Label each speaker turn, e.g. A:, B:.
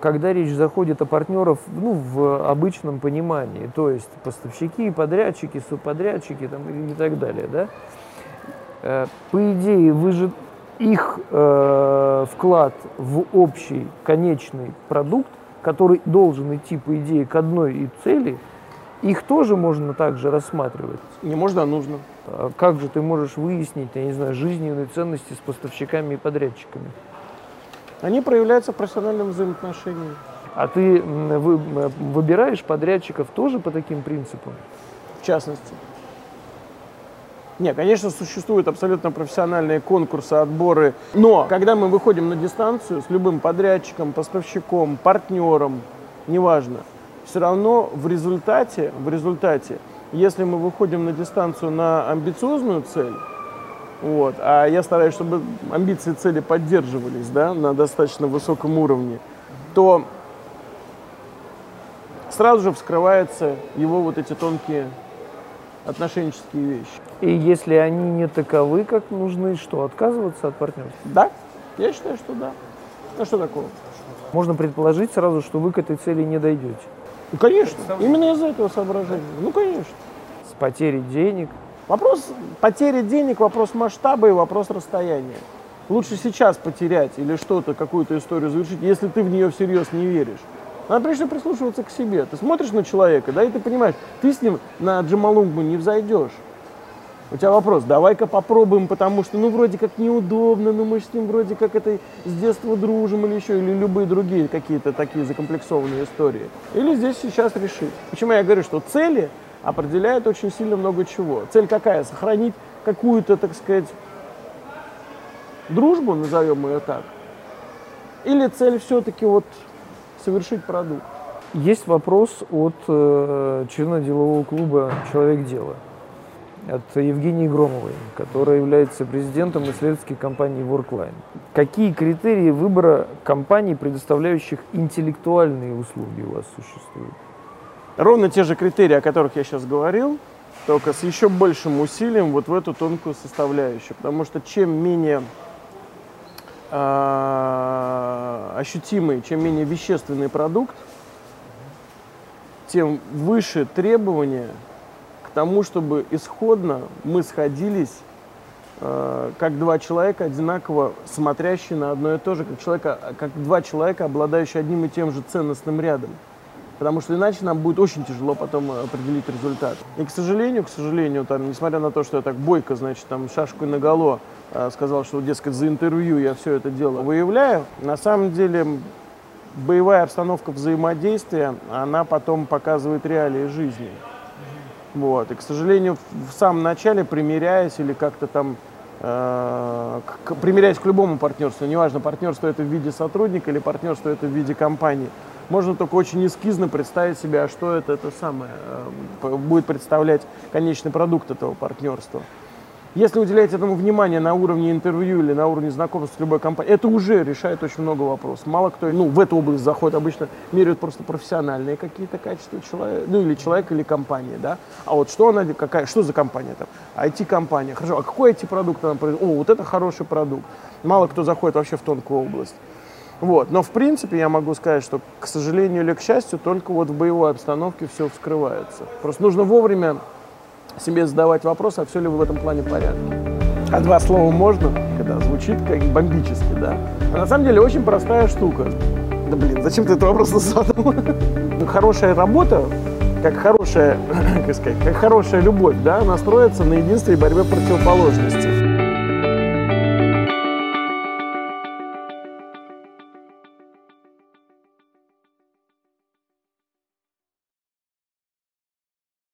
A: Когда речь заходит о партнеров ну, в обычном понимании, то есть поставщики, подрядчики, субподрядчики там, и так далее, да, э, по идее, вы же их э, вклад в общий конечный продукт, который должен идти, по идее, к одной и цели, их тоже можно также рассматривать.
B: Не можно, а нужно.
A: А как же ты можешь выяснить, я не знаю, жизненные ценности с поставщиками и подрядчиками?
B: Они проявляются в профессиональном взаимоотношении.
A: А ты вы, выбираешь подрядчиков тоже по таким принципам?
B: В частности. Нет, конечно, существуют абсолютно профессиональные конкурсы, отборы. Но когда мы выходим на дистанцию с любым подрядчиком, поставщиком, партнером, неважно, все равно в результате, в результате, если мы выходим на дистанцию на амбициозную цель, вот, а я стараюсь, чтобы амбиции цели поддерживались да, на достаточно высоком уровне, то сразу же вскрываются его вот эти тонкие отношенческие вещи.
A: И если они не таковы, как нужны, что, отказываться от партнерства?
B: Да, я считаю, что да. А что такого?
A: Можно предположить сразу, что вы к этой цели не дойдете.
B: Ну, конечно, именно из-за этого соображения. Ну, конечно.
A: С потерей денег.
B: Вопрос потери денег, вопрос масштаба и вопрос расстояния. Лучше сейчас потерять или что-то, какую-то историю завершить, если ты в нее всерьез не веришь. Надо прежде прислушиваться к себе. Ты смотришь на человека, да, и ты понимаешь, ты с ним на Джамалунгму не взойдешь. У тебя вопрос, давай-ка попробуем, потому что, ну, вроде как неудобно, но мы с ним вроде как это с детства дружим или еще, или любые другие какие-то такие закомплексованные истории. Или здесь сейчас решить. Почему я говорю, что цели определяют очень сильно много чего. Цель какая? Сохранить какую-то, так сказать, дружбу, назовем ее так. Или цель все-таки вот совершить продукт.
A: Есть вопрос от э, члена делового клуба «Человек дела» от Евгении Громовой, которая является президентом исследовательской компании Workline. Какие критерии выбора компаний, предоставляющих интеллектуальные услуги у вас существуют?
B: Ровно те же критерии, о которых я сейчас говорил, только с еще большим усилием вот в эту тонкую составляющую. Потому что чем менее э, ощутимый, чем менее вещественный продукт, тем выше требования к тому, чтобы исходно мы сходились э, как два человека, одинаково смотрящие на одно и то же, как, человека, как два человека, обладающие одним и тем же ценностным рядом. Потому что иначе нам будет очень тяжело потом определить результат. И, к сожалению, к сожалению, там, несмотря на то, что я так бойко, значит, там, шашку наголо э, сказал, что, дескать, за интервью я все это дело выявляю, на самом деле боевая обстановка взаимодействия, она потом показывает реалии жизни. Вот. И, к сожалению, в самом начале, примиряясь или как-то там э, к, примиряясь к любому партнерству, неважно, партнерство это в виде сотрудника или партнерство это в виде компании, можно только очень эскизно представить себе, а что это, это самое э, будет представлять конечный продукт этого партнерства. Если уделять этому внимание на уровне интервью или на уровне знакомства с любой компанией, это уже решает очень много вопросов. Мало кто ну, в эту область заходит, обычно меряют просто профессиональные какие-то качества человека, ну или человека, или компании, да. А вот что она, какая, что за компания там? IT-компания. Хорошо, а какой IT-продукт она производит? О, вот это хороший продукт. Мало кто заходит вообще в тонкую область. Вот. Но в принципе я могу сказать, что, к сожалению или к счастью, только вот в боевой обстановке все вскрывается. Просто нужно вовремя себе задавать вопрос, а все ли в этом плане порядке. А два слова можно, когда звучит как бомбически, да? А на самом деле очень простая штука. Да блин, зачем ты этот вопрос задал? Ну, хорошая работа, как хорошая, как сказать, как хорошая любовь, да, она строится на единстве и борьбе противоположностей.